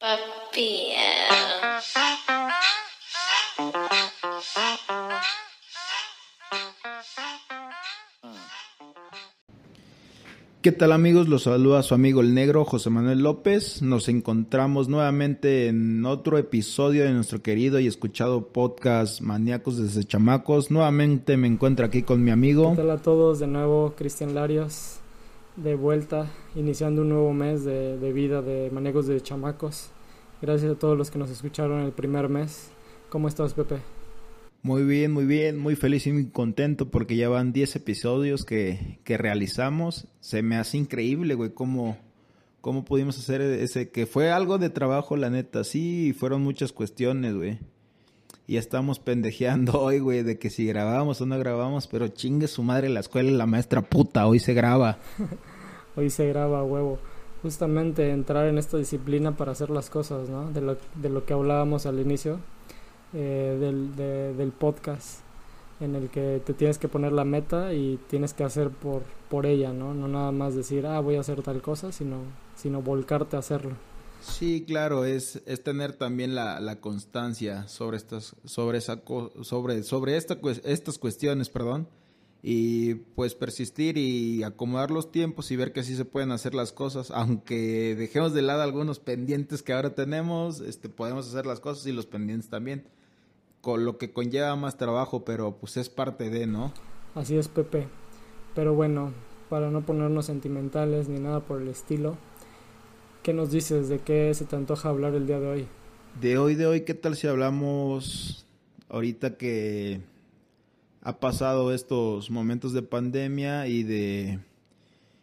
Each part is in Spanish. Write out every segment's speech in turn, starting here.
Papi. ¿Qué tal amigos? Los saluda su amigo el negro José Manuel López. Nos encontramos nuevamente en otro episodio de nuestro querido y escuchado podcast Maníacos desde Chamacos. Nuevamente me encuentro aquí con mi amigo. ¿Qué tal a todos? De nuevo, Cristian Larios, de vuelta, iniciando un nuevo mes de, de vida de Maníacos de Chamacos. Gracias a todos los que nos escucharon el primer mes. ¿Cómo estás, Pepe? Muy bien, muy bien, muy feliz y muy contento porque ya van 10 episodios que, que realizamos. Se me hace increíble, güey, cómo, cómo pudimos hacer ese, que fue algo de trabajo, la neta, sí, fueron muchas cuestiones, güey. Y estamos pendejeando hoy, güey, de que si grabamos o no grabamos, pero chingue su madre la escuela y la maestra puta, hoy se graba. Hoy se graba, huevo. Justamente entrar en esta disciplina para hacer las cosas, ¿no? De lo, de lo que hablábamos al inicio eh, del, de- del podcast, en el que te tienes que poner la meta y tienes que hacer por, por ella, ¿no? No nada más decir, ah, voy a hacer tal cosa, sino, sino volcarte a hacerlo. Sí, claro, es, es tener también la, la constancia sobre estas, sobre esa sobre, sobre esta, estas cuestiones, perdón, y pues persistir y acomodar los tiempos y ver que así se pueden hacer las cosas, aunque dejemos de lado algunos pendientes que ahora tenemos, este, podemos hacer las cosas y los pendientes también, con lo que conlleva más trabajo, pero pues es parte de, ¿no? Así es, Pepe. Pero bueno, para no ponernos sentimentales ni nada por el estilo, ¿qué nos dices de qué se te antoja hablar el día de hoy? De hoy, de hoy, ¿qué tal si hablamos ahorita que ha pasado estos momentos de pandemia y de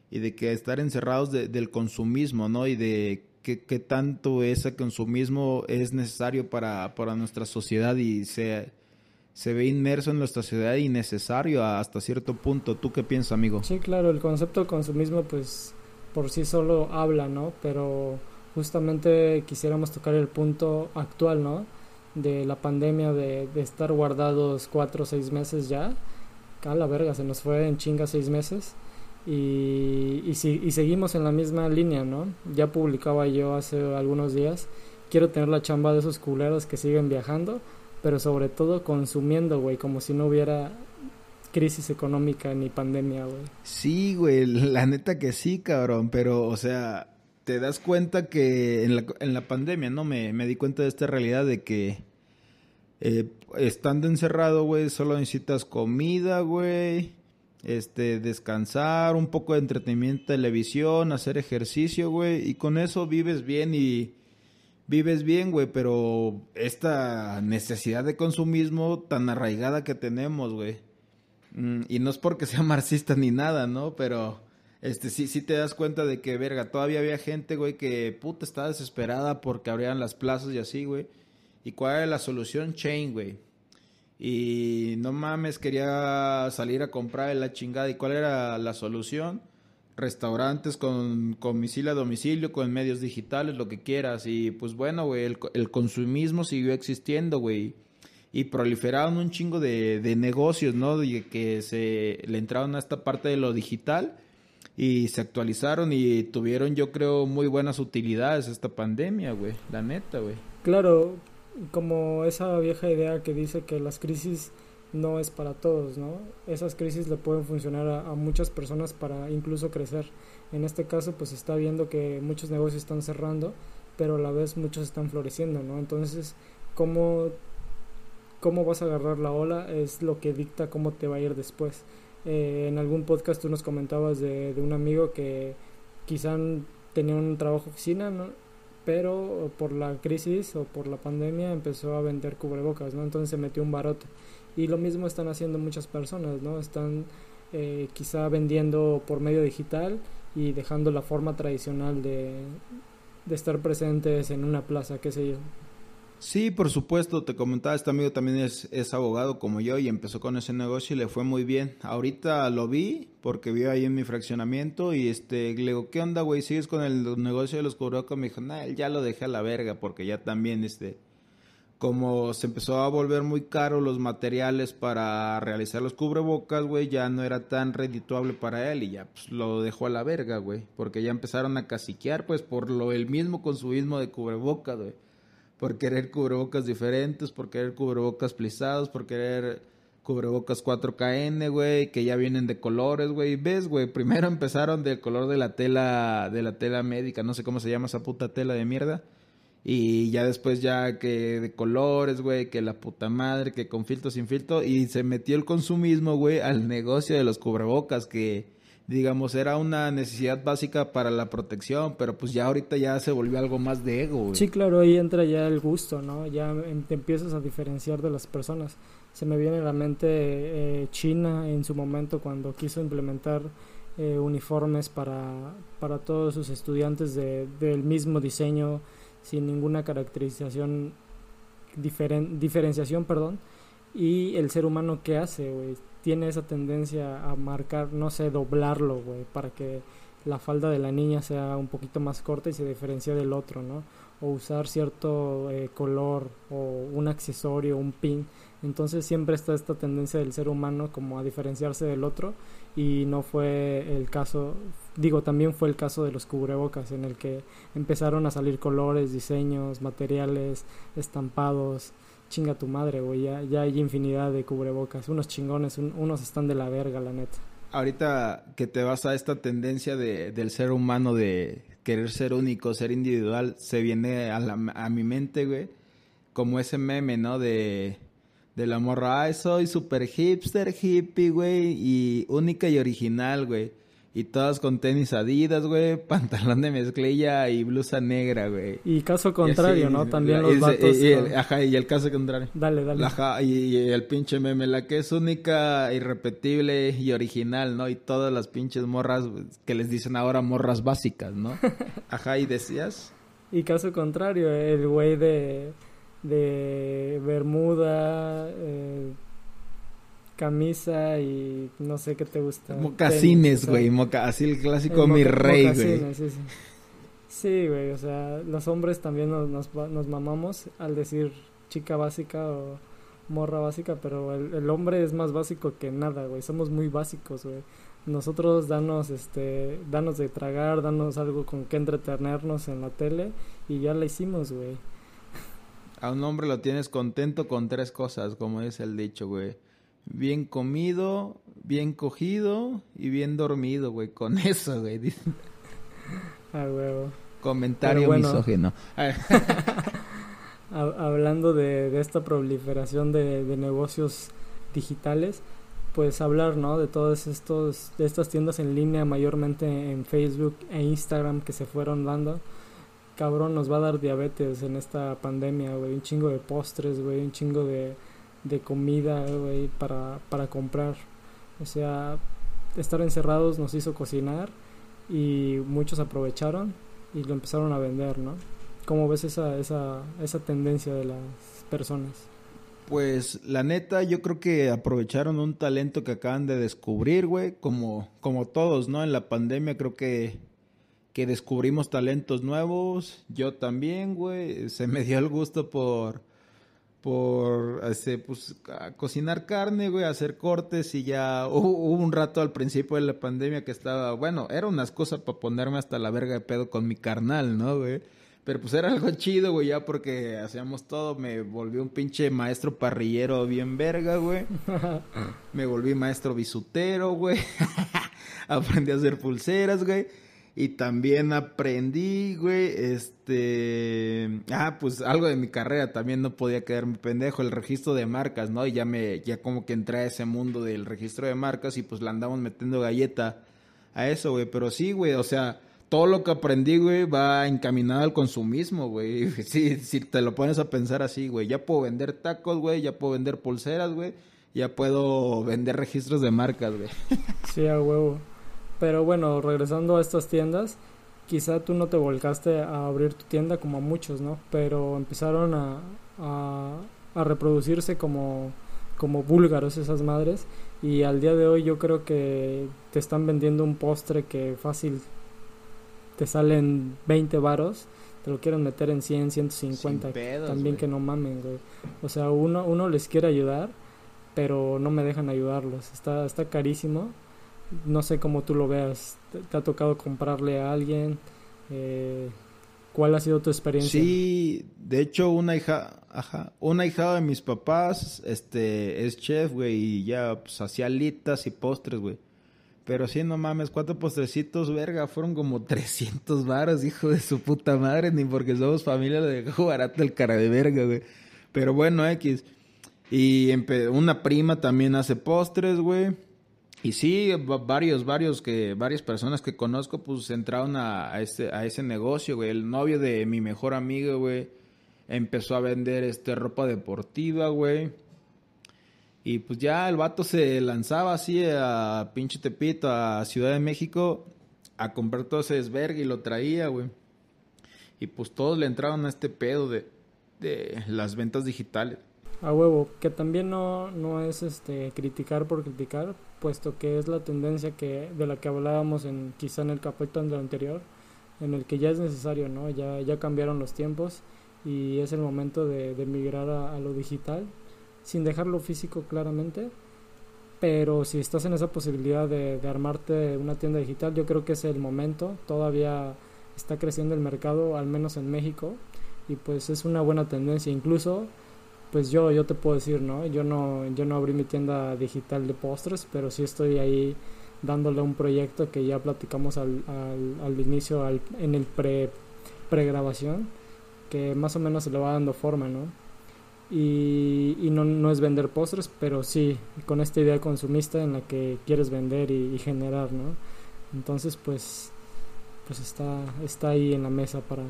y de que estar encerrados de- del consumismo, ¿no? Y de qué, qué tanto ese consumismo es necesario para, para nuestra sociedad y se, se ve inmerso en nuestra sociedad y necesario hasta cierto punto. ¿Tú qué piensas, amigo? Sí, claro, el concepto de consumismo pues por sí solo habla, ¿no? Pero justamente quisiéramos tocar el punto actual, ¿no? De la pandemia, de, de estar guardados cuatro o seis meses ya. A la verga, se nos fue en chinga seis meses. Y, y, si- y seguimos en la misma línea, ¿no? Ya publicaba yo hace algunos días. Quiero tener la chamba de esos culeros que siguen viajando, pero sobre todo consumiendo, güey, como si no hubiera crisis económica ni pandemia, güey. Sí, güey, la neta que sí, cabrón, pero, o sea, te das cuenta que en la, en la pandemia, ¿no? Me, di cuenta de esta realidad de que eh, estando encerrado, güey, solo necesitas comida, güey, este, descansar, un poco de entretenimiento, televisión, hacer ejercicio, güey, y con eso vives bien y vives bien, güey, pero esta necesidad de consumismo tan arraigada que tenemos, güey. Mm, y no es porque sea marxista ni nada, ¿no? Pero este sí sí te das cuenta de que verga, todavía había gente, güey, que puta estaba desesperada porque abrían las plazas y así, güey. ¿Y cuál era la solución? Chain, güey. Y no mames, quería salir a comprar la chingada. ¿Y cuál era la solución? Restaurantes con domicilio a domicilio, con medios digitales, lo que quieras. Y pues bueno, güey, el, el consumismo siguió existiendo, güey. Y proliferaron un chingo de, de negocios, ¿no? Y que se le entraron a esta parte de lo digital y se actualizaron y tuvieron, yo creo, muy buenas utilidades esta pandemia, güey. La neta, güey. Claro, como esa vieja idea que dice que las crisis no es para todos, ¿no? Esas crisis le pueden funcionar a, muchas personas para incluso crecer. En este caso, pues está viendo que muchos negocios están cerrando, pero a la vez muchos están floreciendo, ¿no? Entonces, ¿cómo, cómo vas a agarrar la ola? Es lo que dicta cómo te va a ir después. Eh, en algún podcast tú nos comentabas de, de un amigo que quizá tenía un trabajo oficina, ¿no? pero por la crisis o por la pandemia empezó a vender cubrebocas, ¿no? Entonces se metió un barote. Y lo mismo están haciendo muchas personas, ¿no? Están eh, quizá vendiendo por medio digital y dejando la forma tradicional de, de estar presentes en una plaza, qué sé yo. Sí, por supuesto, te comentaba, este amigo también es, es abogado como yo y empezó con ese negocio y le fue muy bien. Ahorita lo vi porque vi ahí en mi fraccionamiento y este, le digo, ¿qué onda, güey? ¿Sigues con el negocio de los cubrebocas? Me dijo, nah, ya lo dejé a la verga porque ya también, este, como se empezó a volver muy caro los materiales para realizar los cubrebocas, güey, ya no era tan redituable para él y ya pues, lo dejó a la verga, güey, porque ya empezaron a caciquear, pues, por lo el mismo consumismo de cubrebocas, güey por querer cubrebocas diferentes, por querer cubrebocas plisados, por querer cubrebocas 4KN, güey, que ya vienen de colores, güey. ¿Ves, güey? Primero empezaron del color de la tela, de la tela médica, no sé cómo se llama esa puta tela de mierda. Y ya después ya que de colores, güey, que la puta madre, que con filtro sin filtro. Y se metió el consumismo, güey, al negocio de los cubrebocas, que digamos, era una necesidad básica para la protección, pero pues ya ahorita ya se volvió algo más de ego. Sí, claro, ahí entra ya el gusto, ¿no? Ya te empiezas a diferenciar de las personas. Se me viene a la mente eh, China en su momento cuando quiso implementar eh, uniformes para, para todos sus estudiantes de, del mismo diseño, sin ninguna caracterización, diferen, diferenciación, perdón. Y el ser humano, ¿qué hace, güey? Tiene esa tendencia a marcar, no sé, doblarlo, güey, para que la falda de la niña sea un poquito más corta y se diferencie del otro, ¿no? O usar cierto eh, color o un accesorio, un pin. Entonces siempre está esta tendencia del ser humano como a diferenciarse del otro y no fue el caso, digo, también fue el caso de los cubrebocas en el que empezaron a salir colores, diseños, materiales, estampados, chinga tu madre, güey. Ya, ya hay infinidad de cubrebocas. Unos chingones, unos están de la verga, la neta. Ahorita que te vas a esta tendencia de, del ser humano de querer ser único, ser individual, se viene a, la, a mi mente, güey, como ese meme, ¿no? De, de la morra, ay, soy super hipster, hippie, güey, y única y original, güey y todas con tenis adidas, güey, pantalón de mezclilla y blusa negra, güey. Y caso contrario, ¿no? También los vatos. Ajá, y el caso contrario. Dale, dale. Ajá, y, el pinche meme, la que es única, irrepetible y original, ¿no? Y todas las pinches morras que les dicen ahora morras básicas, ¿no? Ajá, y decías. Y caso contrario, el güey de, de Bermuda, eh, camisa y no sé qué te gusta. Mocasines, güey, así el clásico mi rey, güey. Sí, sí. sí, güey, o sea, los hombres también nos, nos, mamamos al decir chica básica o morra básica, pero el, hombre es más básico que nada, güey, somos muy básicos, güey. Nosotros danos, este, danos de tragar, danos algo con que entretenernos en la tele y ya la hicimos, güey. A un hombre lo tienes contento con tres cosas, como es el dicho, güey bien comido, bien cogido y bien dormido, güey. Con eso, güey. Ah, huevo. Comentario misógeno. Hablando de, de, esta proliferación de, de, negocios digitales, pues hablar, ¿no? De todas estos, de estas tiendas en línea, mayormente en Facebook e Instagram que se fueron dando. Cabrón, nos va a dar diabetes en esta pandemia, güey. Un chingo de postres, güey. Un chingo de, de comida, güey, para, para comprar. O sea, estar encerrados nos hizo cocinar y muchos aprovecharon y lo empezaron a vender, ¿no? ¿Cómo ves esa, esa, esa tendencia de las personas? Pues la neta, yo creo que aprovecharon un talento que acaban de descubrir, güey, como, como todos, ¿no? En la pandemia creo que, que descubrimos talentos nuevos, yo también, güey, se me dio el gusto por por este, pues, cocinar carne, güey, hacer cortes y ya hubo, un rato al principio de la pandemia que estaba, bueno, era unas cosas para ponerme hasta la verga de pedo con mi carnal, ¿no, güey? Pero pues era algo chido, güey, ya porque hacíamos todo, me volví un pinche maestro parrillero bien verga, güey. me volví maestro bisutero, güey. Aprendí a hacer pulseras, güey. Y también aprendí, güey, este... Ah, pues algo de mi carrera también no podía quedarme pendejo, el registro de marcas, ¿no? Y ya me, ya como que entré a ese mundo del registro de marcas y pues la andamos metiendo galleta a eso, güey. Pero sí, güey, o sea, todo lo que aprendí, güey, va encaminado al consumismo, güey. Sí, si te lo pones a pensar así, güey. Ya puedo vender tacos, güey, ya puedo vender pulseras, güey. Ya puedo vender registros de marcas, güey. Sí, a huevo. Pero bueno, regresando a estas tiendas, quizá tú no te volcaste a abrir tu tienda como a muchos, ¿no? Pero empezaron a, a, a reproducirse como, como búlgaros esas madres y al día de hoy yo creo que te están vendiendo un postre que fácil te salen 20 varos, te lo quieren meter en 100, 150. también que no mamen, güey. O sea, uno, uno les quiere ayudar, pero no me dejan ayudarlos. Está, está carísimo. No sé cómo tú lo veas. ¿Te, ha tocado comprarle a alguien? Eh, ¿Cuál ha sido tu experiencia? Sí, de hecho una hija, ajá, una hija de mis papás, este, es chef, güey, y ya, pues, hacía alitas y postres, güey. Pero sí, no mames, cuatro postrecitos, verga, fueron como 300 varos, hijo de su puta madre, ni porque somos familia de dejó barato el cara de verga, güey. Pero bueno, X. Y una prima también hace postres, güey. Y sí, varios, varios que, varias personas que conozco, pues entraron a, ese, a ese negocio, güey. El novio de mi mejor amigo, güey, empezó a vender este ropa deportiva, güey y pues ya el vato se lanzaba así a pinche Tepito, a Ciudad de México, a comprar todo ese desvergue y lo traía, güey. Y pues todos le entraron a este pedo de, de las ventas digitales. A huevo, que también no, no es este criticar por criticar, puesto que es la tendencia que de la que hablábamos en quizá en el capítulo anterior, en el que ya es necesario, ¿no? Ya, ya cambiaron los tiempos y es el momento de, de migrar a lo digital sin dejarlo físico claramente. Pero si estás en esa posibilidad de, armarte una tienda digital, yo creo que es el momento. Todavía está creciendo el mercado, al menos en México, y pues es una buena tendencia. Incluso, pues yo, yo te puedo decir, ¿no? Yo no, yo no abrí mi tienda digital de postres, pero sí estoy ahí dándole un proyecto que ya platicamos al, al, inicio, al, en el pre pregrabación, que más o menos se le va dando forma, ¿no? y, y no, no, es vender postres, pero sí con esta idea consumista en la que quieres vender y, generar, ¿no? Entonces, pues, pues está, está ahí en la mesa para,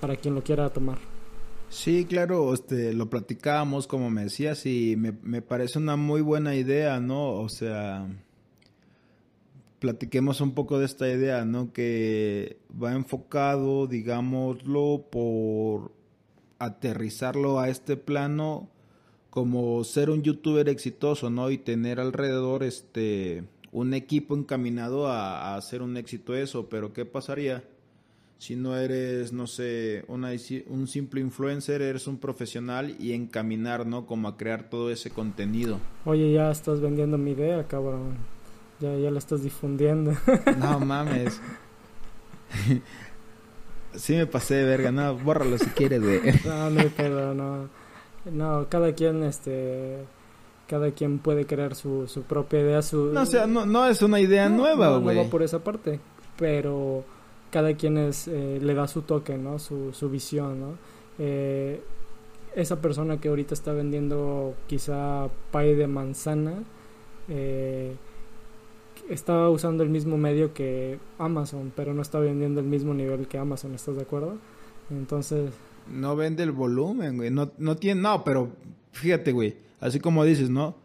para quien lo quiera tomar. Sí, claro, este, lo platicábamos como me decías y me, me parece una muy buena idea, ¿no? O sea, platiquemos un poco de esta idea, ¿no? Que va enfocado, digámoslo, por aterrizarlo a este plano como ser un youtuber exitoso, ¿no? Y tener alrededor este un equipo encaminado a, hacer un éxito eso, pero ¿qué pasaría si no eres, no sé, una, un simple influencer, eres un profesional y encaminar, ¿no? Como a crear todo ese contenido. Oye, ya estás vendiendo mi idea, cabrón. Ya, ya la estás difundiendo. No mames. Sí me pasé de verga, no, bórralo si quieres, güey. No, no hay no. No, cada quien, este... Cada quien puede crear su, su propia idea, su... No, o sea, no, no es una idea nueva, güey. No, va por esa parte, pero cada quien es, eh, le da su toque, ¿no? Su, su visión, ¿no? Eh, esa persona que ahorita está vendiendo quizá pay de manzana, eh, estaba usando el mismo medio que Amazon, pero no está vendiendo el mismo nivel que Amazon, ¿estás de acuerdo? Entonces... No vende el volumen, güey. No, no tiene... No, pero fíjate, güey. Así como dices, ¿no?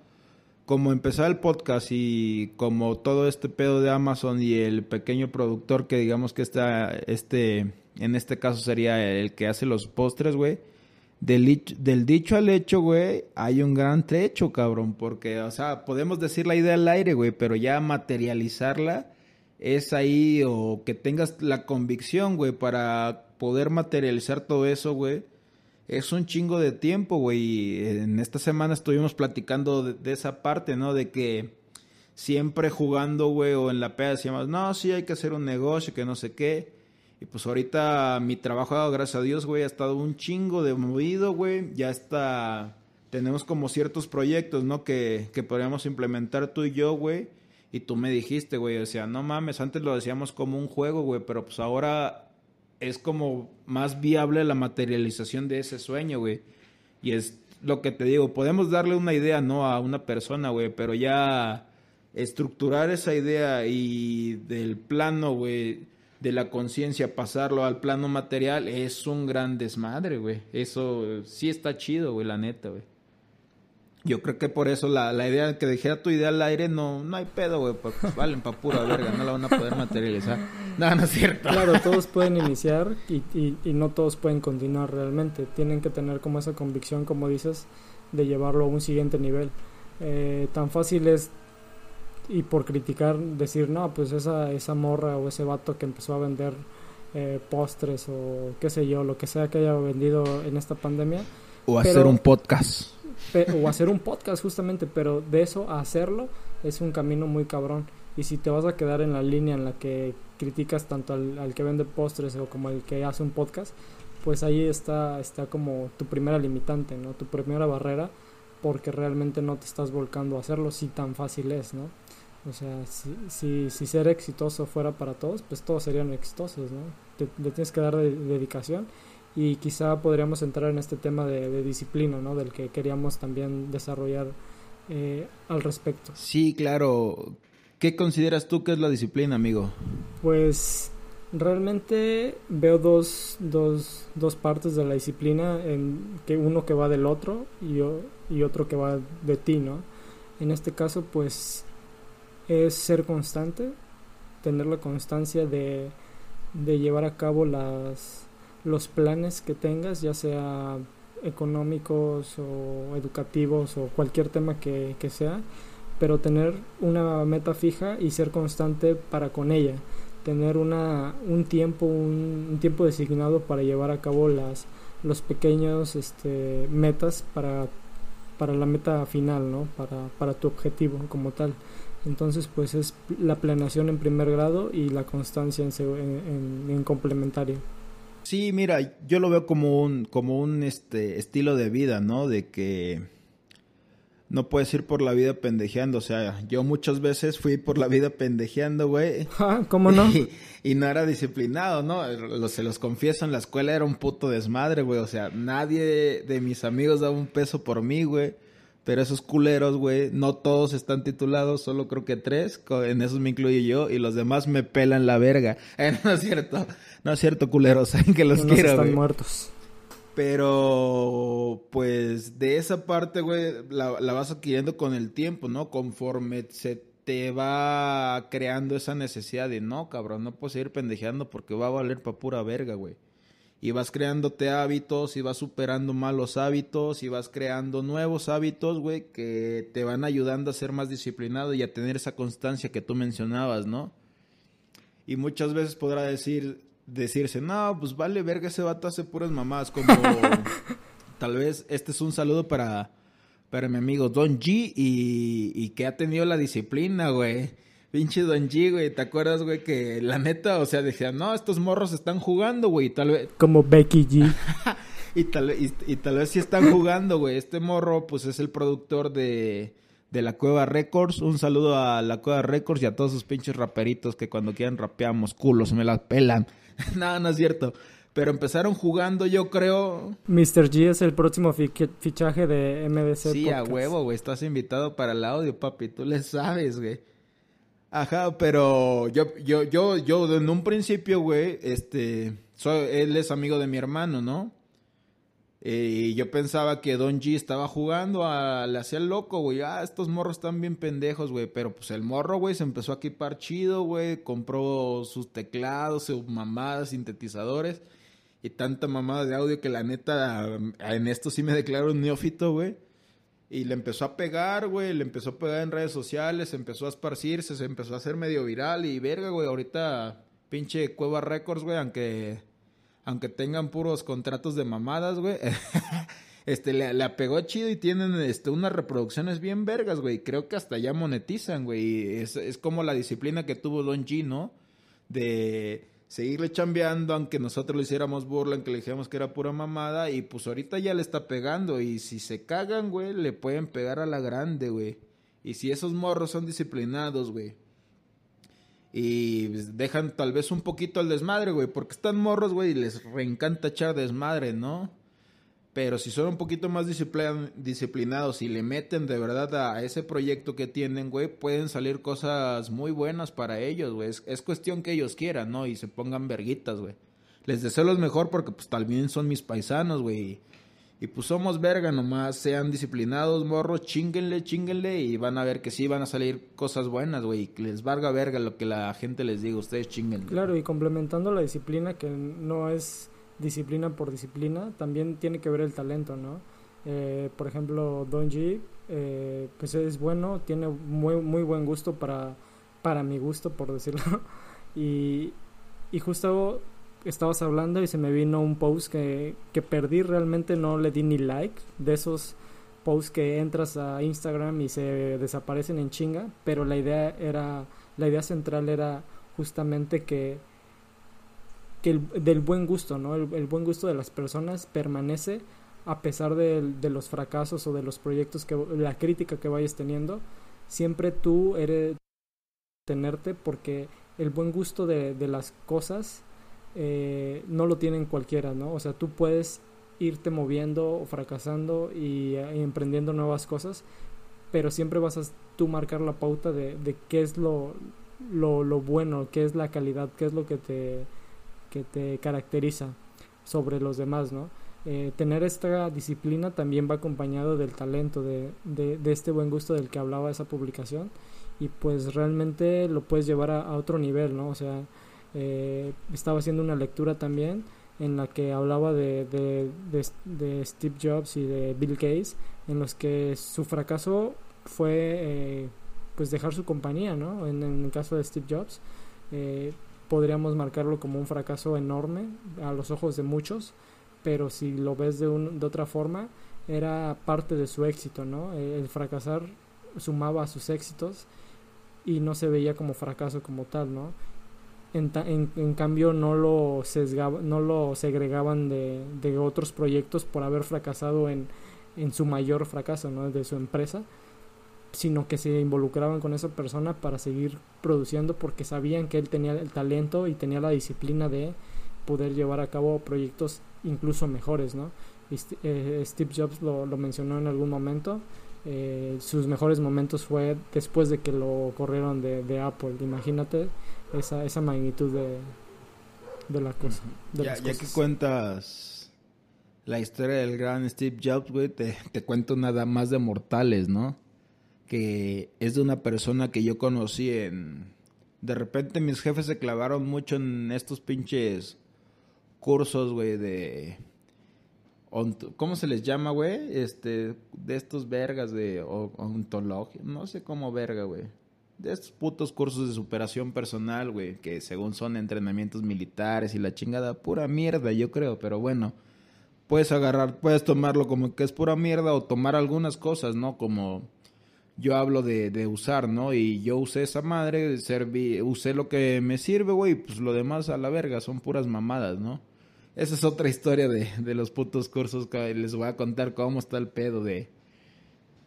Como empezar el podcast y como todo este pedo de Amazon y el pequeño productor que digamos que está, este, en este caso sería el que hace los postres, güey del, del dicho al hecho, güey, hay un gran trecho, cabrón, porque, o sea, podemos decir la idea al aire, güey, pero ya materializarla es ahí o que tengas la convicción, güey, para poder materializar todo eso, güey. Es un chingo de tiempo, güey. En esta semana estuvimos platicando de, esa parte, ¿no? De que siempre jugando, güey, o en la peda decíamos, no, sí, hay que hacer un negocio, que no sé qué. Y pues ahorita mi trabajo, gracias a Dios, güey, ha estado un chingo de movido, güey. Ya está, tenemos como ciertos proyectos, ¿no? Que, que podríamos implementar tú y yo, güey. Y tú me dijiste, güey, o sea, no mames, antes lo decíamos como un juego, güey, pero pues ahora es como más viable la materialización de ese sueño, güey. Y es lo que te digo, podemos darle una idea, ¿no? A una persona, güey, pero ya estructurar esa idea y del plano, güey de la conciencia, pasarlo al plano material, es un gran desmadre, güey. Eso sí está chido, güey, la neta, güey. Yo creo que por eso la, la idea de que dejara tu idea al aire no, no hay pedo, güey, pues valen pa' pura verga, no la van a poder materializar. no, no es cierto. Claro, todos pueden iniciar y, y, no todos pueden continuar realmente. Tienen que tener como esa convicción, como dices, de llevarlo a un siguiente nivel. Eh, tan fácil es y por criticar decir no pues esa esa morra o ese vato que empezó a vender eh, postres o qué sé yo lo que sea que haya vendido en esta pandemia o hacer un podcast o hacer un podcast justamente pero de eso a hacerlo es un camino muy cabrón y si te vas a quedar en la línea en la que criticas tanto al, al que vende postres o como al que hace un podcast pues ahí está está como tu primera limitante no tu primera barrera porque realmente no te estás volcando a hacerlo si tan fácil es, ¿no? O sea, si, si, si ser exitoso fuera para todos, pues todos serían exitosos, ¿no? Te, tienes que dar dedicación y quizá podríamos entrar en este tema de, disciplina, ¿no? Del que queríamos también desarrollar eh, al respecto. Sí, claro. ¿Qué consideras tú que es la disciplina, amigo? Pues realmente veo dos, dos, dos partes de la disciplina, que uno que va del otro y, y otro que va de ti, ¿no? En este caso, pues es ser constante, tener la constancia de, de llevar a cabo las, los planes que tengas, ya sea económicos o educativos o cualquier tema que, que sea, pero tener una meta fija y ser constante para con ella. Tener una, un tiempo un, tiempo designado para llevar a cabo las los pequeños este, metas para, para la meta final no para, para tu objetivo como tal. Entonces pues es la planeación en primer grado y la constancia en, en, en complementario sí mira yo lo veo como un como un este estilo de vida no de que no puedes ir por la vida pendejeando. O sea, yo muchas veces fui por la vida pendejeando, güey. Ah, ¿Cómo no? Y, no era disciplinado, ¿no? se los confieso, en la escuela era un puto desmadre, güey. O sea, nadie de, mis amigos daba un peso por mí, güey. Pero esos culeros, güey, no todos están titulados, solo creo que tres. En esos me incluyo yo y los demás me pelan la verga. Eh, no es cierto, no es cierto, culeros. Saben que los quiero, están muertos. Pero, pues, de esa parte, güey, la, la, vas adquiriendo con el tiempo, ¿no? Conforme se te va creando esa necesidad de, no, cabrón, no puedo seguir pendejeando porque va a valer pa' pura verga, güey. Y vas creándote hábitos y vas superando malos hábitos y vas creando nuevos hábitos, güey, que te van ayudando a ser más disciplinado y a tener esa constancia que tú mencionabas, ¿no? Y muchas veces podrá decir, decirse, no, pues vale verga, ese vato hace puras mamás, como tal vez este es un saludo para, para mi amigo Don G y, y que ha tenido la disciplina, güey. Pinche Don G, güey, ¿te acuerdas, güey? Que la neta, o sea, decía, no, estos morros están jugando, güey, tal vez... Como Becky G. y, tal, y, y tal vez sí están jugando, güey. Este morro, pues, es el productor de de la Cueva Records. Un saludo a la Cueva Records y a todos sus pinches raperitos que cuando quieran rapeamos culos, me las pelan. Nada, no es cierto. Pero empezaron jugando, yo creo. Mr. G es el próximo fichaje de MDC. Sí, a huevo, güey. Estás invitado para el audio, papi. Tú le sabes, güey. Ajá, pero yo, yo, yo, yo, en un principio, güey, este, soy, él es amigo de mi hermano, ¿no? Eh, yo pensaba que Don G estaba jugando, a, le hacía el loco, güey. Ah, estos morros están bien pendejos, güey. Pero pues el morro, güey, se empezó a equipar chido, güey. Compró sus teclados, sus mamadas, sintetizadores. Y tanta mamada de audio que la neta, en esto sí me declaro un neófito, güey. Y le empezó a pegar, güey. Le empezó a pegar en redes sociales. Empezó a esparcirse, se empezó a hacer medio viral. Y verga, güey, ahorita pinche Cueva Records, güey, aunque aunque tengan puros contratos de mamadas, güey. este, le, le, apegó chido y tienen este, unas reproducciones bien vergas, güey. Creo que hasta ya monetizan, güey. Es, es como la disciplina que tuvo Don G, ¿no? De seguirle chambeando, aunque nosotros le hiciéramos burla, aunque le dijéramos que era pura mamada. Y pues ahorita ya le está pegando. Y si se cagan, güey, le pueden pegar a la grande, güey. Y si esos morros son disciplinados, güey y dejan tal vez un poquito el desmadre, güey, porque están morros, güey, y les reencanta echar desmadre, ¿no? Pero si son un poquito más disciplinados y le meten de verdad a ese proyecto que tienen, güey, pueden salir cosas muy buenas para ellos, güey. Es, cuestión que ellos quieran, ¿no? Y se pongan verguitas, güey. Les deseo lo mejor porque pues también son mis paisanos, güey. Y pues somos verga nomás, sean disciplinados, morros, chinguenle, chinguenle y van a ver que sí van a salir cosas buenas, güey. Les valga verga lo que la gente les diga, ustedes chinguenle. Claro, y complementando la disciplina, que no es disciplina por disciplina, también tiene que ver el talento, ¿no? Eh, por ejemplo, Donji, eh, pues es bueno, tiene muy, muy buen gusto para, para mi gusto, por decirlo. y, y justo estabas hablando y se me vino un post que, que perdí, realmente no le di ni like, de esos posts que entras a Instagram y se desaparecen en chinga, pero la idea era, la idea central era justamente que, que el, del buen gusto, ¿no? El, buen gusto de las personas permanece a pesar de, de, los fracasos o de los proyectos que la crítica que vayas teniendo, siempre tú eres tenerte porque el buen gusto de, de las cosas eh, no lo tienen cualquiera, ¿no? O sea, tú puedes irte moviendo o fracasando y, eh, emprendiendo nuevas cosas, pero siempre vas a tú marcar la pauta de, de qué es lo, lo, lo, bueno, qué es la calidad, qué es lo que te, que te caracteriza sobre los demás, ¿no? Eh, tener esta disciplina también va acompañado del talento, de, de, este buen gusto del que hablaba esa publicación y pues realmente lo puedes llevar a, a otro nivel, ¿no? O sea, eh, estaba haciendo una lectura también en la que hablaba de, de, Steve Jobs y de Bill Gates, en los que su fracaso fue eh, pues dejar su compañía, ¿no? En, el caso de Steve Jobs, eh, podríamos marcarlo como un fracaso enorme a los ojos de muchos, pero si lo ves de, un, de otra forma, era parte de su éxito, ¿no? El fracasar sumaba a sus éxitos y no se veía como fracaso como tal, ¿no? En, en, cambio no lo sesgaba, no lo segregaban de, otros proyectos por haber fracasado en, en su mayor fracaso de su empresa sino que se involucraban con esa persona para seguir produciendo porque sabían que él tenía el talento y tenía la disciplina de poder llevar a cabo proyectos incluso mejores. Eh, Steve Jobs lo, mencionó en algún momento eh, sus mejores momentos fue después de que lo corrieron de Apple imagínate esa, esa magnitud de, de la cosa. ya, ya que cuentas la historia del gran Steve Jobs, güey, te, te cuento nada más de Mortales, ¿no? Que es de una persona que yo conocí en... De repente mis jefes se clavaron mucho en estos pinches cursos, güey, de... ¿Cómo se les llama, güey? Este, de estos vergas de ontología. No sé cómo verga, güey de estos putos cursos de superación personal, güey, que según son entrenamientos militares y la chingada, pura mierda, yo creo, pero bueno, puedes agarrar, puedes tomarlo como que es pura mierda o tomar algunas cosas, ¿no? Como yo hablo de, de usar, ¿no? Y yo usé esa madre, serví, usé lo que me sirve, güey, pues lo demás a la verga, son puras mamadas, ¿no? Esa es otra historia de, de los putos cursos que les voy a contar cómo está el pedo de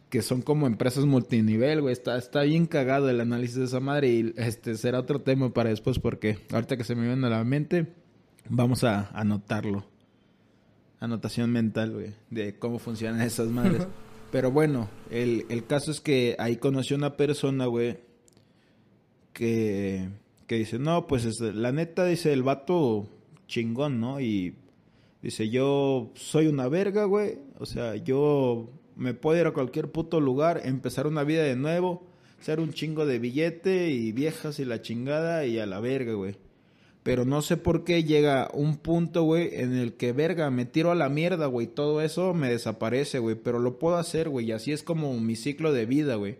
que son como empresas multinivel, güey. Está, está bien cagado el análisis de esa madre y este será otro tema para después porque ahorita que se me viene a la mente, vamos a anotarlo. Anotación mental, güey, de cómo funcionan esas madres. Pero bueno, el, el caso es que ahí conoció una persona, güey, que, que dice, no, pues este, la neta, dice el vato chingón, ¿no? Y dice, yo soy una verga, güey. O sea, yo me puedo ir a cualquier puto lugar, empezar una vida de nuevo, ser un chingo de billete y viejas y la chingada y a la verga, güey. Pero no sé por qué llega un punto, güey, en el que, verga, me tiro a la mierda, güey. Todo eso me desaparece, güey. Pero lo puedo hacer, güey. Y así es como mi ciclo de vida, güey.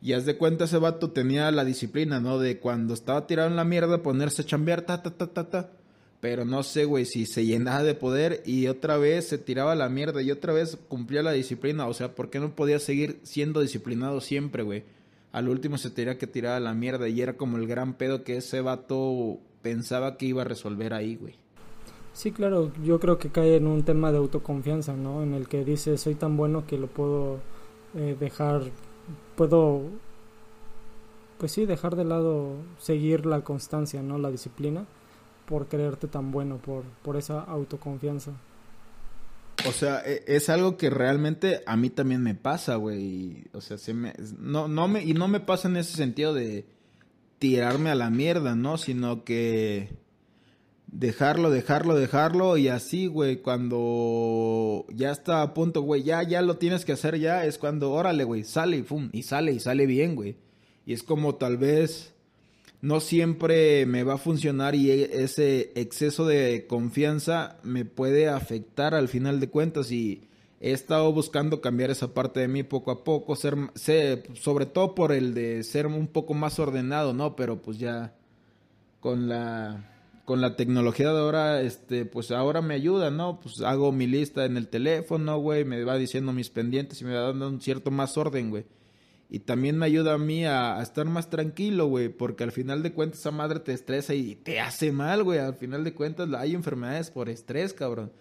Y haz de cuenta, ese vato tenía la disciplina, ¿no? De cuando estaba tirado en la mierda, ponerse a chambear, ta, ta, ta, ta, ta. Pero no sé, güey, si se llenaba de poder y otra vez se tiraba la mierda y otra vez cumplía la disciplina. O sea, ¿por qué no podía seguir siendo disciplinado siempre, güey? Al último se tenía que tirar a la mierda y era como el gran pedo que ese vato pensaba que iba a resolver ahí, güey. Sí, claro, yo creo que cae en un tema de autoconfianza, ¿no? En el que dice, soy tan bueno que lo puedo eh, dejar, puedo, pues sí, dejar de lado, seguir la constancia, ¿no? La disciplina por creerte tan bueno, por, por esa autoconfianza. O sea, e, es algo que realmente a mí también me pasa, güey. O sea, se me, no, no me, y no me pasa en ese sentido de tirarme a la mierda, ¿no? Sino que dejarlo, dejarlo, dejarlo y así, güey, cuando ya está a punto, güey, ya, ya lo tienes que hacer ya, es cuando, órale, güey, sale y pum, y sale y sale bien, güey. Y es como tal vez no siempre me va a funcionar y e, ese exceso de confianza me puede afectar al final de cuentas y he estado buscando cambiar esa parte de mí poco a poco, ser, sobre todo por el de ser un poco más ordenado, ¿no? Pero pues ya con la con la tecnología de ahora, este, pues ahora me ayuda, ¿no? Pues hago mi lista en el teléfono, güey, me va diciendo mis pendientes y me va dando un cierto más orden, güey. Y también me ayuda a mí a, estar más tranquilo, güey, porque al final de cuentas esa madre te estresa y te hace mal, güey. Al final de cuentas hay enfermedades por estrés, cabrón.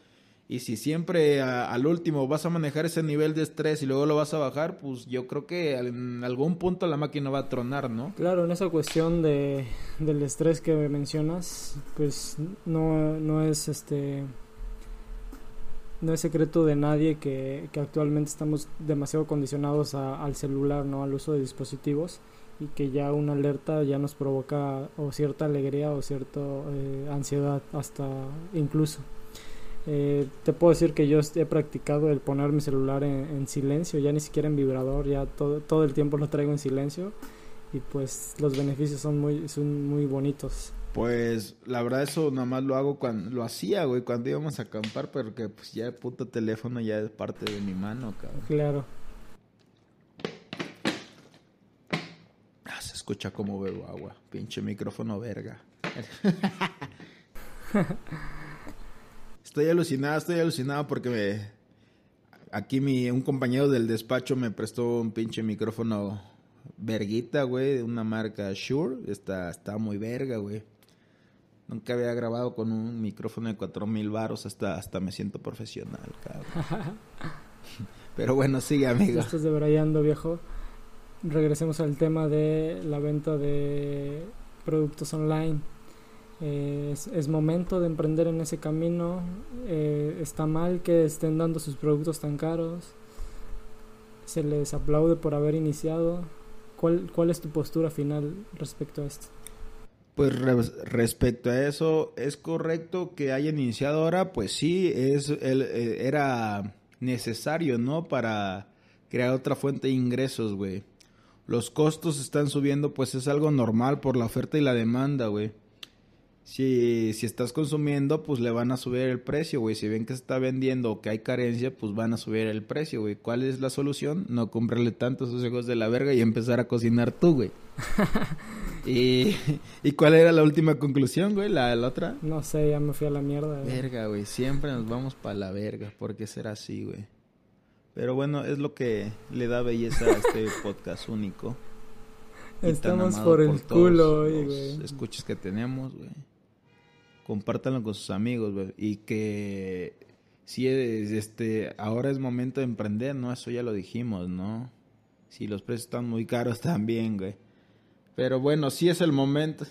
Y si siempre al último vas a manejar ese nivel de estrés y luego lo vas a bajar, pues yo creo que en algún punto la máquina va a tronar, ¿no? Claro, en esa cuestión de, del estrés que mencionas, pues no, no es este no es secreto de nadie que, que actualmente estamos demasiado condicionados al celular, ¿no? Al uso de dispositivos y que ya una alerta ya nos provoca o cierta alegría o cierta eh, ansiedad hasta incluso. Eh, te puedo decir que yo he practicado el poner mi celular en, silencio, ya ni siquiera en vibrador, ya todo, todo el tiempo lo traigo en silencio y pues los beneficios son muy, son muy bonitos. Pues la verdad eso nada más lo hago cuando lo hacía, güey, cuando íbamos a acampar, porque pues ya el puto teléfono ya es parte de mi mano, cabrón. Claro. Ah, se escucha como bebo agua, pinche micrófono verga. Estoy alucinado, estoy alucinado porque me... Aquí mi, un compañero del despacho me prestó un pinche micrófono verguita, güey, de una marca Shure. Está, está muy verga, güey. Nunca había grabado con un micrófono de 4000 varos, hasta, hasta me siento profesional, cabrón. Pero bueno, sigue, amigo. Estás debrayando, viejo. Regresemos al tema de la venta de productos online es, momento de emprender en ese camino. Eh, está mal que estén dando sus productos tan caros. Se les aplaude por haber iniciado. ¿Cuál, cuál es tu postura final respecto a esto? Pues respecto a eso, ¿es correcto que hayan iniciado ahora? Pues sí, es, el, eh, era necesario, ¿no? Para crear otra fuente de ingresos, güey. Los costos están subiendo, pues es algo normal por la oferta y la demanda, güey si, si estás consumiendo, pues le van a subir el precio, güey. Si ven que se está vendiendo o que hay carencia, pues van a subir el precio, güey. ¿Cuál es la solución? No comprarle tantos esos hijos de la verga y empezar a cocinar tú, güey. y, ¿Y cuál era la última conclusión, güey? ¿La, ¿La, otra? No sé, ya me fui a la mierda. Güey. Verga, güey. Siempre nos vamos para la verga. ¿Por qué será así, güey? Pero bueno, es lo que le da belleza a este podcast único. Estamos por el culo hoy, güey. Escuches que tenemos, güey compártanlo con sus amigos, y que si es, este, ahora es momento de emprender, ¿no? Eso ya lo dijimos, ¿no? Si los precios están muy caros también, güey. Pero bueno, sí es el momento.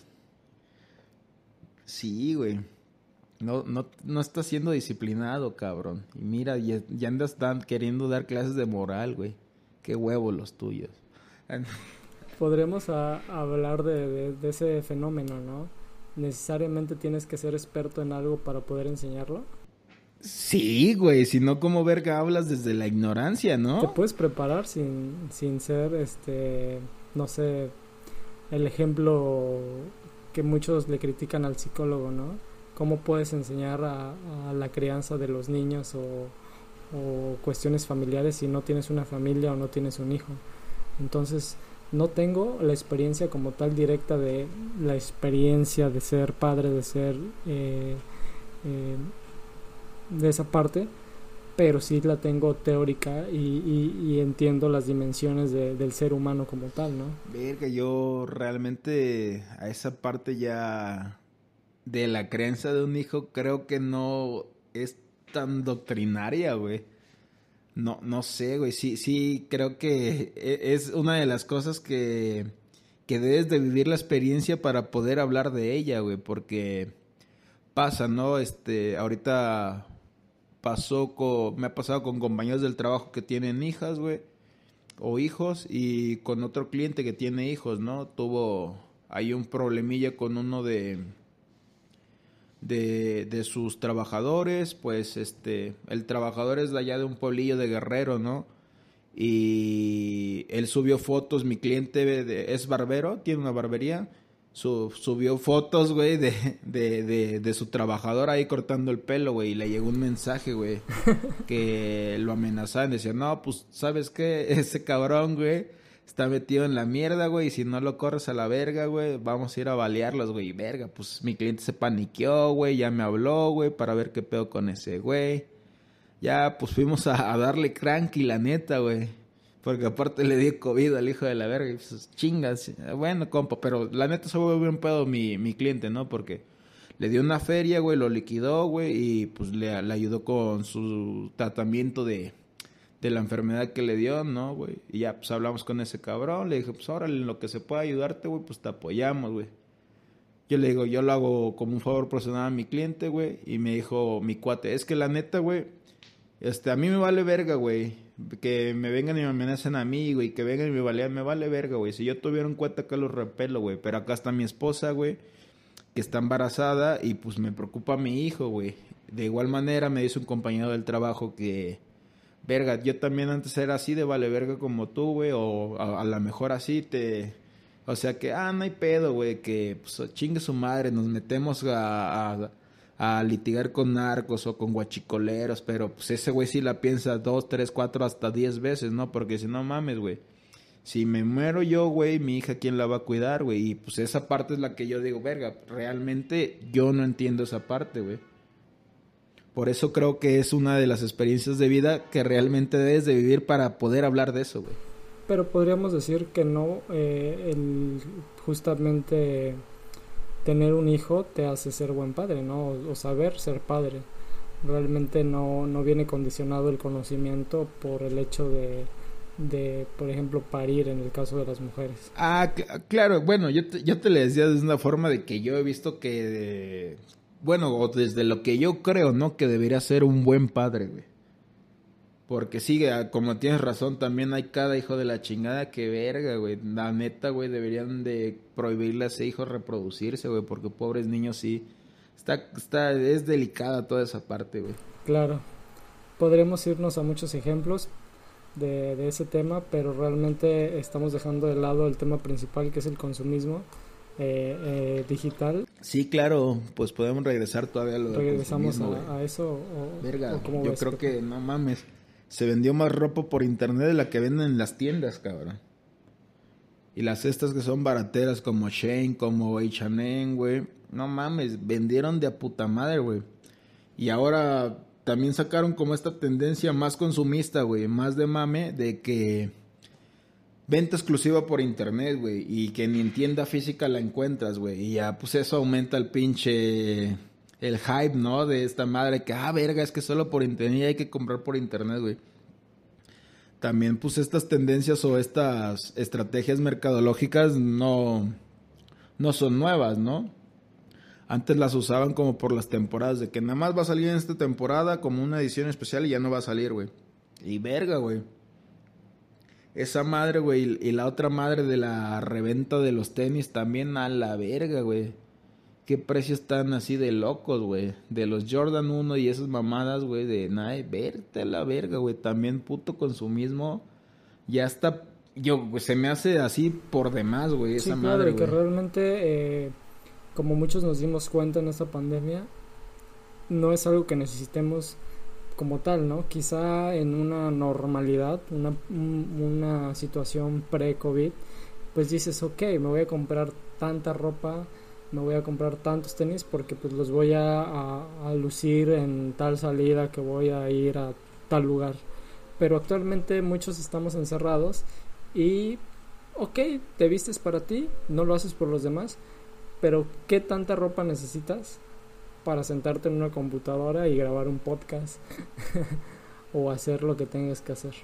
Sí, güey. No, no, no estás siendo disciplinado, cabrón. Y mira, ya, ya andas tan queriendo dar clases de moral, güey. Qué huevos los tuyos. Podremos hablar de, de ese fenómeno, ¿no? Necesariamente tienes que ser experto en algo para poder enseñarlo? Sí, güey, si no, ¿cómo verga hablas desde la ignorancia, no? Te puedes preparar sin, sin ser, este, no sé, el ejemplo que muchos le critican al psicólogo, ¿no? ¿Cómo puedes enseñar a, la crianza de los niños o, o cuestiones familiares si no tienes una familia o no tienes un hijo? Entonces, no tengo la experiencia como tal directa de la experiencia de ser padre, de ser eh, eh, de esa parte, pero sí la tengo teórica y, entiendo las dimensiones del ser humano como tal, ¿no? que yo realmente a esa parte ya de la creencia de un hijo creo que no es tan doctrinaria, güey. No, no sé, güey. Sí, sí, creo que e, es una de las cosas que, que debes de vivir la experiencia para poder hablar de ella, güey. Porque pasa, ¿no? Este, ahorita pasó con, me ha pasado con compañeros del trabajo que tienen hijas, güey. O hijos. Y con otro cliente que tiene hijos, ¿no? Tuvo ahí un problemilla con uno de de, de sus trabajadores, pues este, el trabajador es de allá de un pueblillo de Guerrero, ¿no? Y él subió fotos, mi cliente es barbero, tiene una barbería, subió fotos, güey, de, de, de, su trabajador ahí cortando el pelo, güey, y le llegó un mensaje, güey, que lo amenazaban, decía, no, pues, ¿sabes qué? Ese cabrón, güey, está metido en la mierda, güey, y si no lo corres a la verga, güey, vamos a ir a balearlos, güey, y verga, pues mi cliente se paniqueó, güey, ya me habló, güey, para ver qué pedo con ese güey. Ya, pues fuimos a, a darle cranky, la neta, güey porque aparte le di COVID al hijo de la verga. Y pues, chingas. Bueno, compa, pero la neta se volvió un pedo mi, mi cliente, ¿no? Porque le dio una feria, güey, lo liquidó, güey, y pues le, le, ayudó con su tratamiento de, de la enfermedad que le dio, ¿no, güey? Y ya, pues hablamos con ese cabrón, le dije, pues órale, en lo que se pueda ayudarte, güey, pues te apoyamos, güey. Yo le digo, yo lo hago como un favor personal a mi cliente, güey, y me dijo mi cuate, es que la neta, güey, este, a mí me vale verga, güey que me vengan y me amenacen a mí, güey, que vengan y me valean, me vale verga, güey. Si yo tuviera en cuenta que los repelo, güey, pero acá está mi esposa, güey, que está embarazada y pues me preocupa mi hijo, güey. De igual manera me dice un compañero del trabajo que, verga, yo también antes era así de vale verga como tú, güey, o a, lo mejor así te... O sea que, ah, no hay pedo, güey, que pues chingue su madre, nos metemos a a litigar con narcos o con guachicoleros, pero pues ese güey sí la piensa dos, tres, cuatro, hasta diez veces, ¿no? Porque si no mames, güey. Si me muero yo, güey, mi hija, ¿quién la va a cuidar, güey? Y pues esa parte es la que yo digo, verga, realmente yo no entiendo esa parte, güey. Por eso creo que es una de las experiencias de vida que realmente debes de vivir para poder hablar de eso, güey. Pero podríamos decir que no, eh, el, justamente tener un hijo te hace ser buen padre, ¿no? O, saber ser padre. Realmente no, no viene condicionado el conocimiento por el hecho de, de, por ejemplo, parir en el caso de las mujeres. Ah, claro, bueno, yo te, yo te le decía de una forma de que yo he visto que, bueno, o desde lo que yo creo, ¿no? Que debería ser un buen padre, güey. Porque sigue, ah, como tienes razón, también hay cada hijo de la chingada que verga, güey. La neta, güey, deberían de prohibirle a ese hijo reproducirse, güey, porque pobres niños sí. Está, está, es delicada toda esa parte, güey. Claro. Podremos irnos a muchos ejemplos de ese tema, pero realmente estamos dejando de lado el tema principal, que es el consumismo. Eh, eh, digital. Sí, claro, pues podemos regresar todavía a lo Regresamos a, eso. Verga, yo creo que no mames se vendió más ropa por internet de la que venden en las tiendas, cabrón. Y las cestas que son barateras como Shane, como H&M, güey. No mames, vendieron de a puta madre, güey. Y ahora también sacaron como esta tendencia más consumista, güey. Más de mame de que venta exclusiva por internet, güey. Y que ni en tienda física la encuentras, güey. Y ya, pues eso aumenta el pinche el hype, ¿no? De esta madre que, ah, verga, es que solo por internet hay que comprar por internet, güey. También, pues, estas tendencias o estas estrategias mercadológicas no, no son nuevas, ¿no? Antes las usaban como por las temporadas, de que nada más va a salir en esta temporada como una edición especial y ya no va a salir, güey. Y verga, güey. Esa madre, güey, y la otra madre de la reventa de los tenis también a la verga, güey qué precios están así de locos, güey. De los Jordan 1 y esas mamadas, güey, de nada, verte a la verga, güey. También puto consumismo. Ya está, yo, se me hace así por demás, güey, esa madre, que realmente, eh, como muchos nos dimos cuenta en esta pandemia, no es algo que necesitemos como tal, ¿no? Quizá en una normalidad, una, una situación pre-COVID, pues dices, ok, me voy a comprar tanta ropa me voy a comprar tantos tenis porque pues los voy a, lucir en tal salida que voy a ir a tal lugar. Pero actualmente muchos estamos encerrados y ok, te vistes para ti, no lo haces por los demás, pero ¿qué tanta ropa necesitas para sentarte en una computadora y grabar un podcast o hacer lo que tengas que hacer?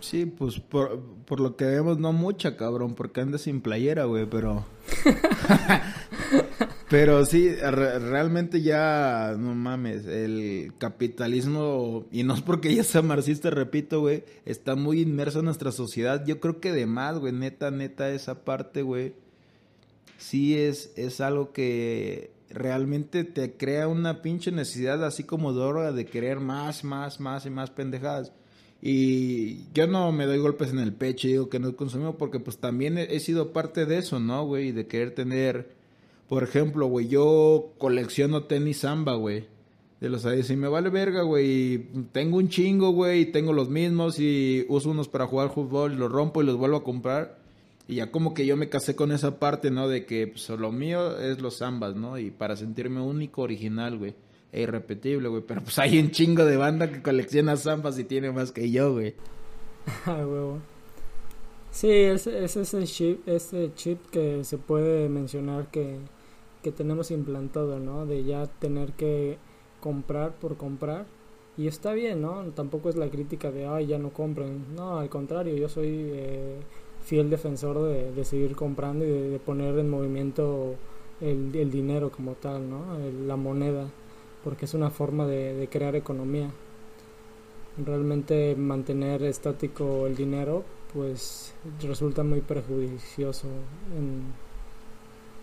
Sí, pues por, por lo que vemos, no mucha, cabrón, porque andas sin playera, güey, pero... pero sí, realmente ya, no mames, el capitalismo, y no es porque ya sea marxista, repito, güey, está muy inmerso en nuestra sociedad. Yo creo que de más, güey, neta, neta, esa parte, güey, sí es, es algo que realmente te crea una pinche necesidad así como droga de querer más, más, más y más pendejadas. Y yo no me doy golpes en el pecho y digo que no he consumido porque pues también he, sido parte de eso, ¿no, güey? De querer tener, por ejemplo, güey, yo colecciono tenis samba, güey. De los y me vale verga, güey. Tengo un chingo, güey, y tengo los mismos y uso unos para jugar fútbol, los rompo y los vuelvo a comprar. Y ya como que yo me casé con esa parte, ¿no? De que pues, lo mío es los zambas, ¿no? Y para sentirme único, original, güey e irrepetible, güey. Pero pues hay un chingo de banda que colecciona zampas y tiene más que yo, güey. Ah, huevo. Sí, ese, es ese chip, ese chip que se puede mencionar que, que tenemos implantado, ¿no? De ya tener que comprar por comprar. Y está bien, ¿no? Tampoco es la crítica de, ay, ya no compren. No, al contrario, yo soy eh, fiel defensor de, seguir comprando y de, poner en movimiento el, el, dinero como tal, ¿no? la moneda porque es una forma de, crear economía. Realmente mantener estático el dinero pues resulta muy perjudicioso en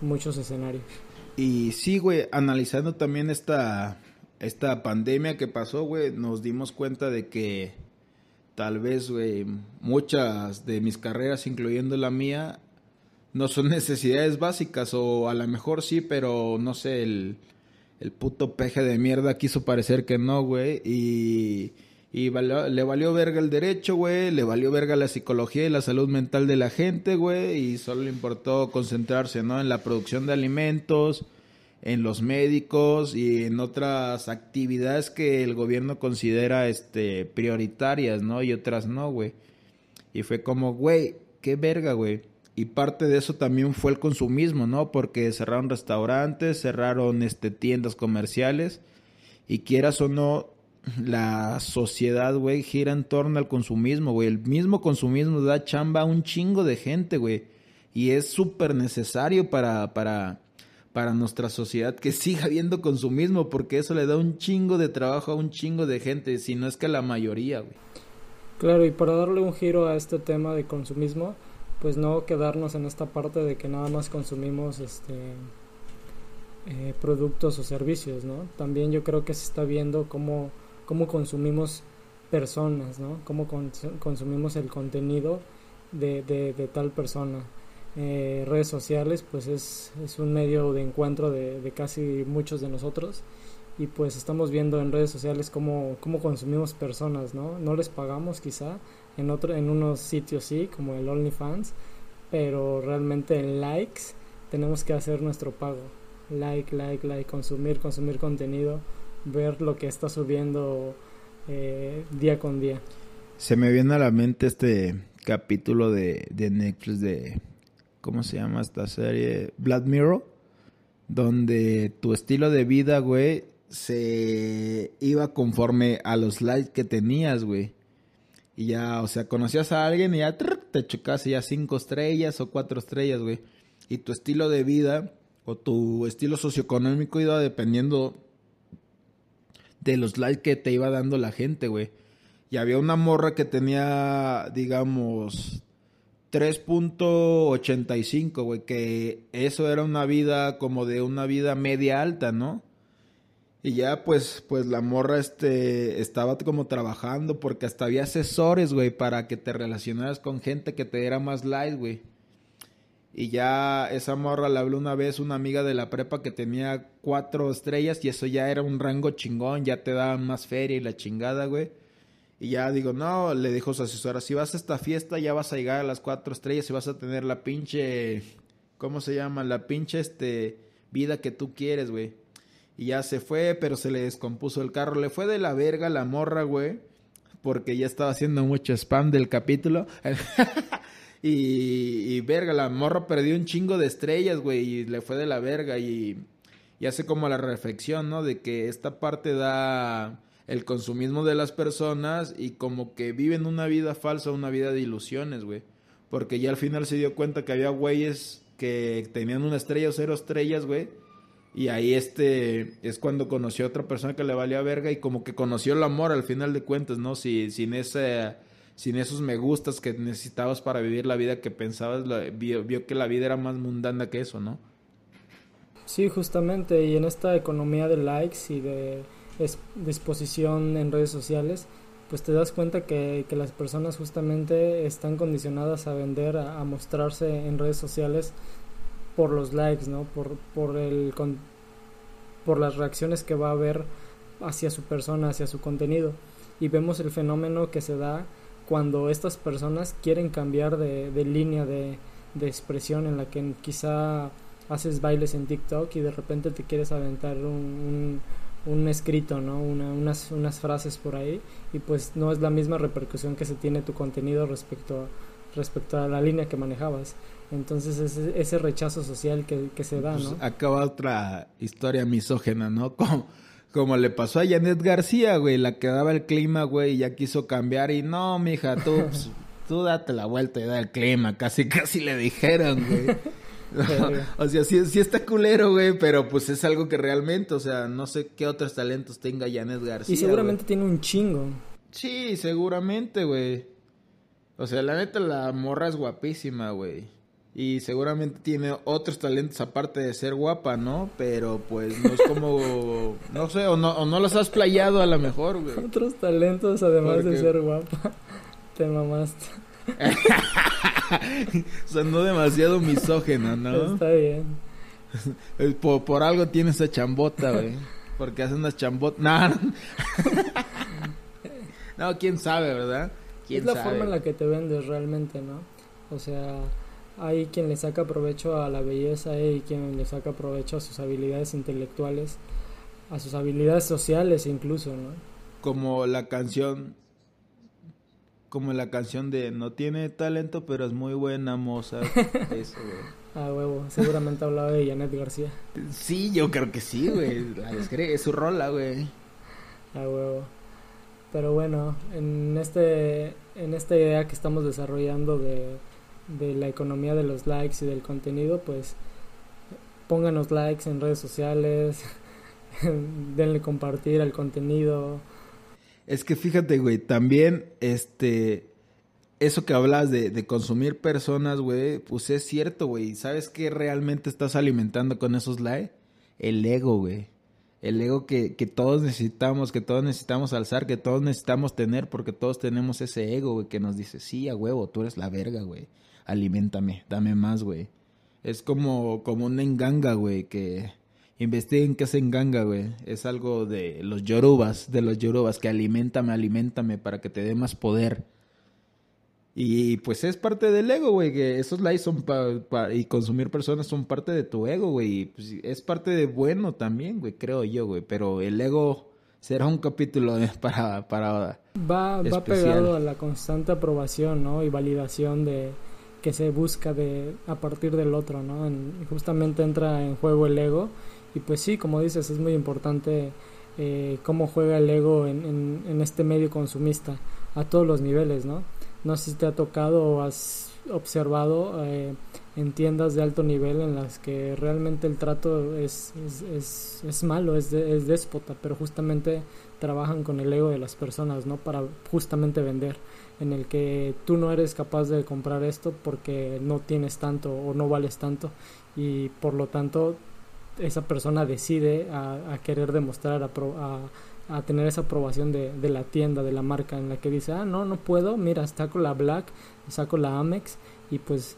muchos escenarios. Y sí, güey, analizando también esta, esta pandemia que pasó, güey, nos dimos cuenta de que tal vez, güey, muchas de mis carreras, incluyendo la mía, no son necesidades básicas o a lo mejor sí, pero no sé, el, el puto peje de mierda quiso parecer que no, güey. Y, y le valió verga el derecho, güey. Le valió verga la psicología y la salud mental de la gente, güey. Y solo le importó concentrarse, ¿no? En la producción de alimentos, en los médicos y en otras actividades que el gobierno considera este, prioritarias, ¿no? Y otras no, güey. Y fue como, güey, qué verga, güey y parte de eso también fue el consumismo, ¿no? Porque cerraron restaurantes, cerraron este, tiendas comerciales y quieras o no, la sociedad, güey, gira en torno al consumismo, güey. El mismo consumismo da chamba a un chingo de gente, güey. Y es súper necesario para, para, para nuestra sociedad que siga habiendo consumismo, porque eso le da un chingo de trabajo a un chingo de gente, si no es que a la mayoría. Claro, y para darle un giro a este tema de consumismo, pues no quedarnos en esta parte de que nada más consumimos este eh, productos o servicios, ¿no? También yo creo que se está viendo cómo, cómo consumimos personas, ¿no? Cómo consumimos el contenido de, de, tal persona. Eh, redes sociales, pues es, es, un medio de encuentro de, casi muchos de nosotros y pues estamos viendo en redes sociales cómo, cómo consumimos personas, ¿no? No les pagamos quizá, en, otro, en unos sitios sí, como el OnlyFans, pero realmente en likes tenemos que hacer nuestro pago. Like, like, like, consumir, consumir contenido, ver lo que está subiendo eh, día con día. Se me viene a la mente este capítulo de, de Netflix de, ¿cómo se llama esta serie? Black Mirror, donde tu estilo de vida, güey, se iba conforme a los likes que tenías, güey. Y ya, o sea, conocías a alguien y ya te chocas ya cinco estrellas o cuatro estrellas, güey. Y tu estilo de vida o tu estilo socioeconómico iba dependiendo de los likes que te iba dando la gente, güey. Y había una morra que tenía, digamos, 3.85, güey, que eso era una vida como de una vida media alta, ¿no? Y ya pues, pues la morra este, estaba como trabajando porque hasta había asesores, güey, para que te relacionaras con gente que te diera más likes, güey. Y ya esa morra le habló una vez una amiga de la prepa que tenía cuatro estrellas y eso ya era un rango chingón, ya te daban más feria y la chingada, güey. Y ya digo, no, le dijo su asesora, si vas a esta fiesta ya vas a llegar a las cuatro estrellas y vas a tener la pinche, ¿cómo se llama? La pinche, este, vida que tú quieres, güey. Y ya se fue, pero se le descompuso el carro. Le fue de la verga la morra, güey. Porque ya estaba haciendo mucho spam del capítulo. y, y, verga, la morra perdió un chingo de estrellas, güey. Y le fue de la verga. Y, y hace como la reflexión, ¿no? De que esta parte da el consumismo de las personas y como que viven una vida falsa, una vida de ilusiones, güey. Porque ya al final se dio cuenta que había güeyes que tenían una estrella o cero estrellas, güey y ahí este es cuando conoció a otra persona que le valía verga y como que conoció el amor al final de cuentas, ¿no? Si, sin ese sin esos me gustas que necesitabas para vivir la vida que pensabas, vio, que la vida era más mundana que eso, ¿no? Sí, justamente, y en esta economía de likes y de disposición en redes sociales, pues te das cuenta que, que las personas justamente están condicionadas a vender, a, mostrarse en redes sociales por los likes, ¿no? Por, por, el, por las reacciones que va a haber hacia su persona, hacia su contenido. Y vemos el fenómeno que se da cuando estas personas quieren cambiar de, línea de, de expresión en la que quizá haces bailes en TikTok y de repente te quieres aventar un, escrito, ¿no? unas, unas frases por ahí y pues no es la misma repercusión que se tiene tu contenido respecto, respecto a la línea que manejabas. Entonces ese, ese rechazo social que, que se da, pues ¿no? acaba otra historia misógena, ¿no? Como, como le pasó a Janet García, güey, la que daba el clima, güey, y ya quiso cambiar y no, mija, tú, pues, tú date la vuelta y da el clima, casi, casi le dijeron, güey. o sea, sí, sí está culero, güey, pero pues es algo que realmente, o sea, no sé qué otros talentos tenga Janet García. Y seguramente tiene un chingo. Sí, seguramente, güey. O sea, la neta, la morra es guapísima, güey. Y seguramente tiene otros talentos aparte de ser guapa, ¿no? Pero pues no es como, no sé, o no, o no los has playado a lo mejor, güey. Otros talentos además de ser guapa. Te mamaste. Sonó demasiado misógeno, ¿no? Está bien. Por, por algo tiene esa chambota, güey. Porque hace unas chambotas. No, no. quién sabe, ¿verdad? es la forma en la que te vendes realmente, ¿no? O sea, hay quien le saca provecho a la belleza y quien le saca provecho a sus habilidades intelectuales, a sus habilidades sociales incluso, ¿no? Como la canción como la canción de No tiene talento, pero es muy buena moza. Eso, güey. Ah, huevo. Seguramente hablaba de Janet García. Sí, yo creo que sí, güey. Es su rola, güey. Ah, huevo. Pero bueno, en este en esta idea que estamos desarrollando de, de la economía de los likes y del contenido, pues pónganos likes en redes sociales, denle compartir al contenido, es que fíjate, güey, también, este, eso que hablas de, consumir personas, güey, pues es cierto, güey. ¿Sabes qué realmente estás alimentando con esos likes? El ego, güey. El ego que, que todos necesitamos, que todos necesitamos alzar, que todos necesitamos tener, porque todos tenemos ese ego, güey, que nos dice, sí, a huevo, tú eres la verga, güey. Aliméntame, dame más, güey. Es como, como una enganga, güey, que investiguen qué es enganga, güey. Es algo de los yorubas, de los yorubas, que alimentame, alimentame para que te dé más poder. Y pues es parte del ego, güey, que esos likes son para... y consumir personas son parte de tu ego, güey. Y pues es parte de bueno también, güey, creo yo, güey. Pero el ego será un capítulo para... para va, va pegado a la constante aprobación, ¿no? Y validación de que se busca de a partir del otro, ¿no? justamente entra en juego el ego y pues sí, como dices, es muy importante eh, cómo juega el ego en, en, este medio consumista a todos los niveles, ¿no? No sé si te ha tocado o has observado eh, en tiendas de alto nivel en las que realmente el trato es, es, es, malo, es, es déspota, pero justamente trabajan con el ego de las personas, ¿no? Para justamente vender, en el que tú no eres capaz de comprar esto porque no tienes tanto o no vales tanto y por lo tanto esa persona decide a, querer demostrar, a, a, tener esa aprobación de, de, la tienda, de la marca, en la que dice, ah, no, no puedo, mira, saco la Black, saco la Amex, y pues,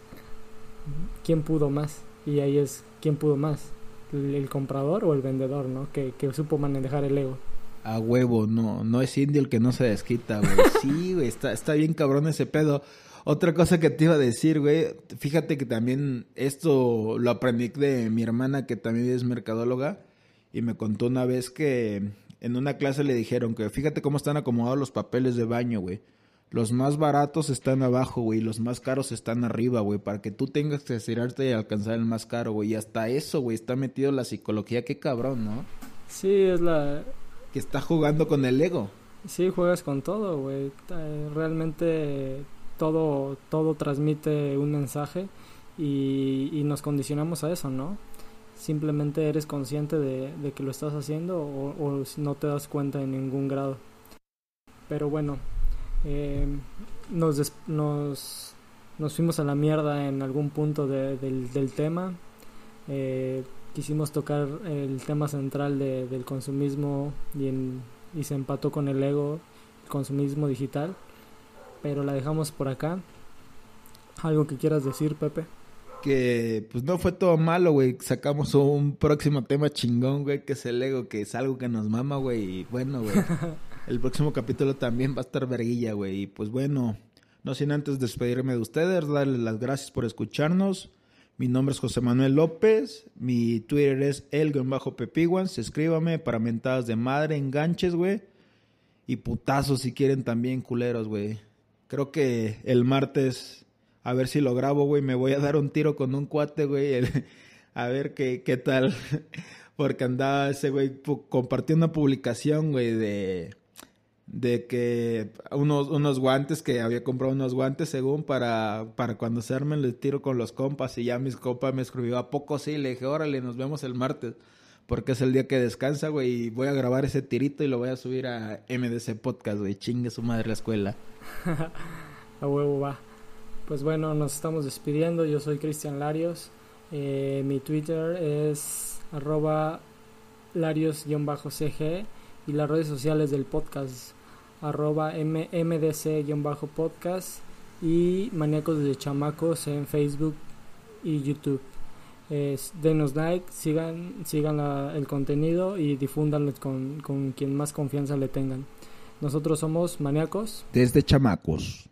¿quién pudo más? Y ahí es, ¿quién pudo más? ¿El, comprador o el vendedor, no? Que, que supo manejar el ego. A huevo, no, no es indio el que no se desquita, güey. Sí, güey, está, está bien cabrón ese pedo. Otra cosa que te iba a decir, güey, fíjate que también esto lo aprendí de mi hermana que también es mercadóloga y me contó una vez que en una clase le dijeron que fíjate cómo están acomodados los papeles de baño, güey. Los más baratos están abajo, güey, los más caros están arriba, güey, para que tú tengas que estirarte y alcanzar el más caro, güey. Y hasta eso, güey, está metido la psicología, qué cabrón, ¿no? Sí, es la... Que está jugando con el ego. Sí, juegas con todo, güey. Realmente todo, todo transmite un mensaje y, nos condicionamos a eso, ¿no? Simplemente eres consciente de, que lo estás haciendo o, no te das cuenta en ningún grado. Pero bueno, eh, nos, nos, nos, fuimos a la mierda en algún punto del, del, tema. Eh, quisimos tocar el tema central de, del consumismo y, y se empató con el ego, el consumismo digital, pero la dejamos por acá. ¿Algo que quieras decir, Pepe? Que pues no fue todo malo, güey. Sacamos un próximo tema chingón, güey, que es el ego, que es algo que nos mama, güey. Y bueno, güey. el próximo capítulo también va a estar verguilla, güey. Y pues bueno, no sin antes despedirme de ustedes, darles las gracias por escucharnos. Mi nombre es José Manuel López. Mi Twitter es el-pepiguans. Escríbame para mentadas de madre, enganches, güey. Y putazos si quieren también, culeros, güey. Creo que el martes, a ver si lo grabo, güey. Me voy a dar un tiro con un cuate, güey. a ver qué, qué tal. Porque andaba ese güey, compartió una publicación, güey, de de que unos, unos guantes, que había comprado unos guantes según para, para cuando se armen el tiro con los compas y ya mis compas me escribió, ¿a poco sí? Le dije, órale, nos vemos el martes, porque es el día que descansa, güey, y voy a grabar ese tirito y lo voy a subir a MDC Podcast, güey, chingue su madre la escuela. a huevo va. Pues bueno, nos estamos despidiendo, yo soy Cristian Larios, eh, mi Twitter es arroba larios-cg y las redes sociales del podcast arroba mdc-podcast y Maníacos de Chamacos en Facebook y YouTube. Denos like, sigan, sigan el contenido y difúndanlo con, con quien más confianza le tengan. Nosotros somos Maníacos. Desde Chamacos.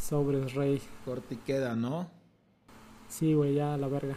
Sobres, rey. Corte queda, ¿no? Sí, güey, ya la verga.